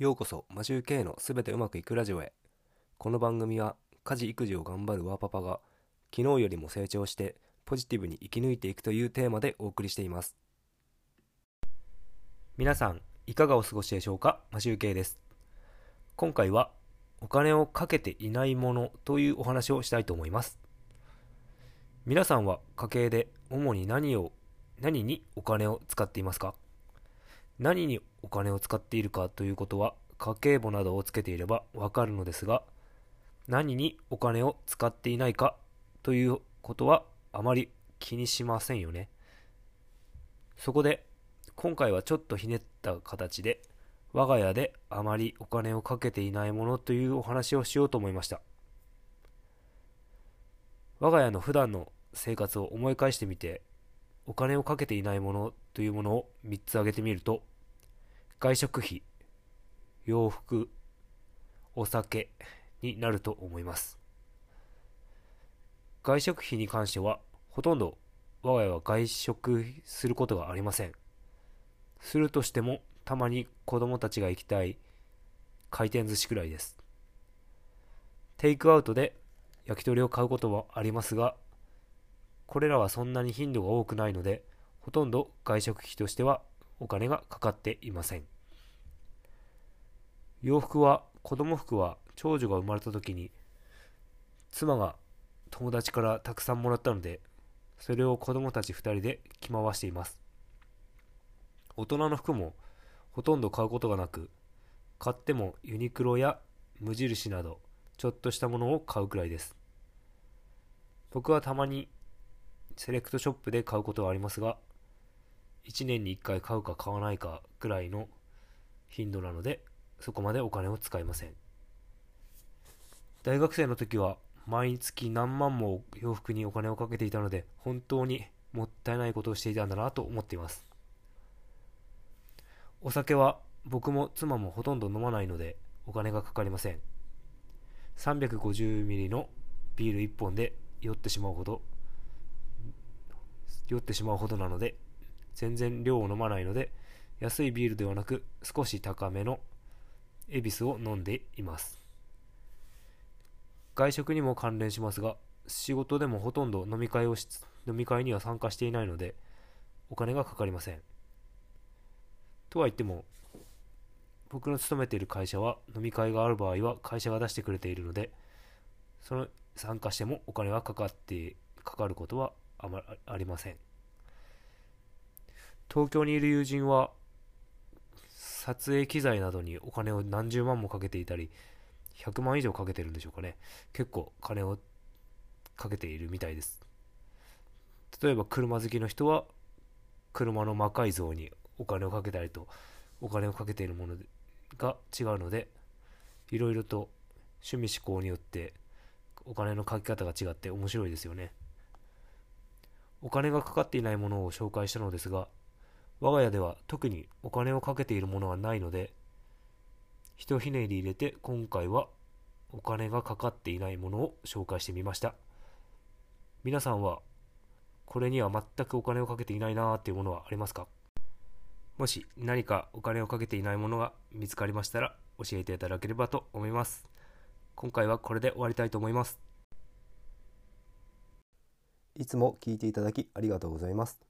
ようこそマジュー K のすべてうまくいくラジオへ。この番組は家事育児を頑張るワーパパが昨日よりも成長してポジティブに生き抜いていくというテーマでお送りしています。皆さんいかがお過ごしでしょうか？マジュー K です。今回はお金をかけていないものというお話をしたいと思います。皆さんは家計で主に何を何にお金を使っていますか？何にお金を使っているかということは家計簿などをつけていればわかるのですが何にお金を使っていないかということはあまり気にしませんよね。そこで今回はちょっとひねった形で我が家であまりお金をかけていないものというお話をしようと思いました。我が家の普段の生活を思い返してみてお金をかけていないものというものを3つ挙げてみると外食費洋服お酒になると思います。外食費に関してはほとんど我が家は外食することがありません。するとしてもたまに子供たちが行きたい回転寿司くらいです。テイクアウトで焼き鳥を買うことはありますがこれらはそんなに頻度が多くないのでほとんど外食費としてはお金がかかっていません。洋服は子供服は長女が生まれた時に妻が友達からたくさんもらったのでそれを子供たち2人で着回しています。大人の服もほとんど買うことがなく買ってもユニクロや無印などちょっとしたものを買うくらいです。僕はたまにセレクトショップで買うことはありますが1年に1回買うか買わないかぐらいの頻度なのでそこまでお金を使いません。大学生の時は毎月何万も洋服にお金をかけていたので本当にもったいないことをしていたんだなと思っています。お酒は僕も妻もほとんど飲まないのでお金がかかりません。350ml のビール1本で酔ってしまうほど酔ってしまうほどなので全然量を飲まないので安いビールではなく少し高めの恵比寿を飲んでいます。外食にも関連しますが仕事でもほとんど飲み会をし飲み会には参加していないのでお金がかかりません。とは言っても僕の勤めている会社は飲み会がある場合は会社が出してくれているのでその参加してもお金はかかってかかることはあまありません。東京にいる友人は撮影機材などにお金を何十万もかけていたり100万以上かけてるんでしょうかね。結構金をかけているみたいです。例えば車好きの人は車の魔改造にお金をかけたりとお金をかけているものが違うのでいろいろと趣味思考によってお金のかけ方が違って面白いですよね。お金がかかっていないものを紹介したのですが、我が家では特にお金をかけているものはないので、ひとひねり入れて今回はお金がかかっていないものを紹介してみました。皆さんはこれには全くお金をかけていないなーっていうものはありますか？もし何かお金をかけていないものが見つかりましたら教えていただければと思います。今回はこれで終わりたいと思います。いつも聞いていただきありがとうございます。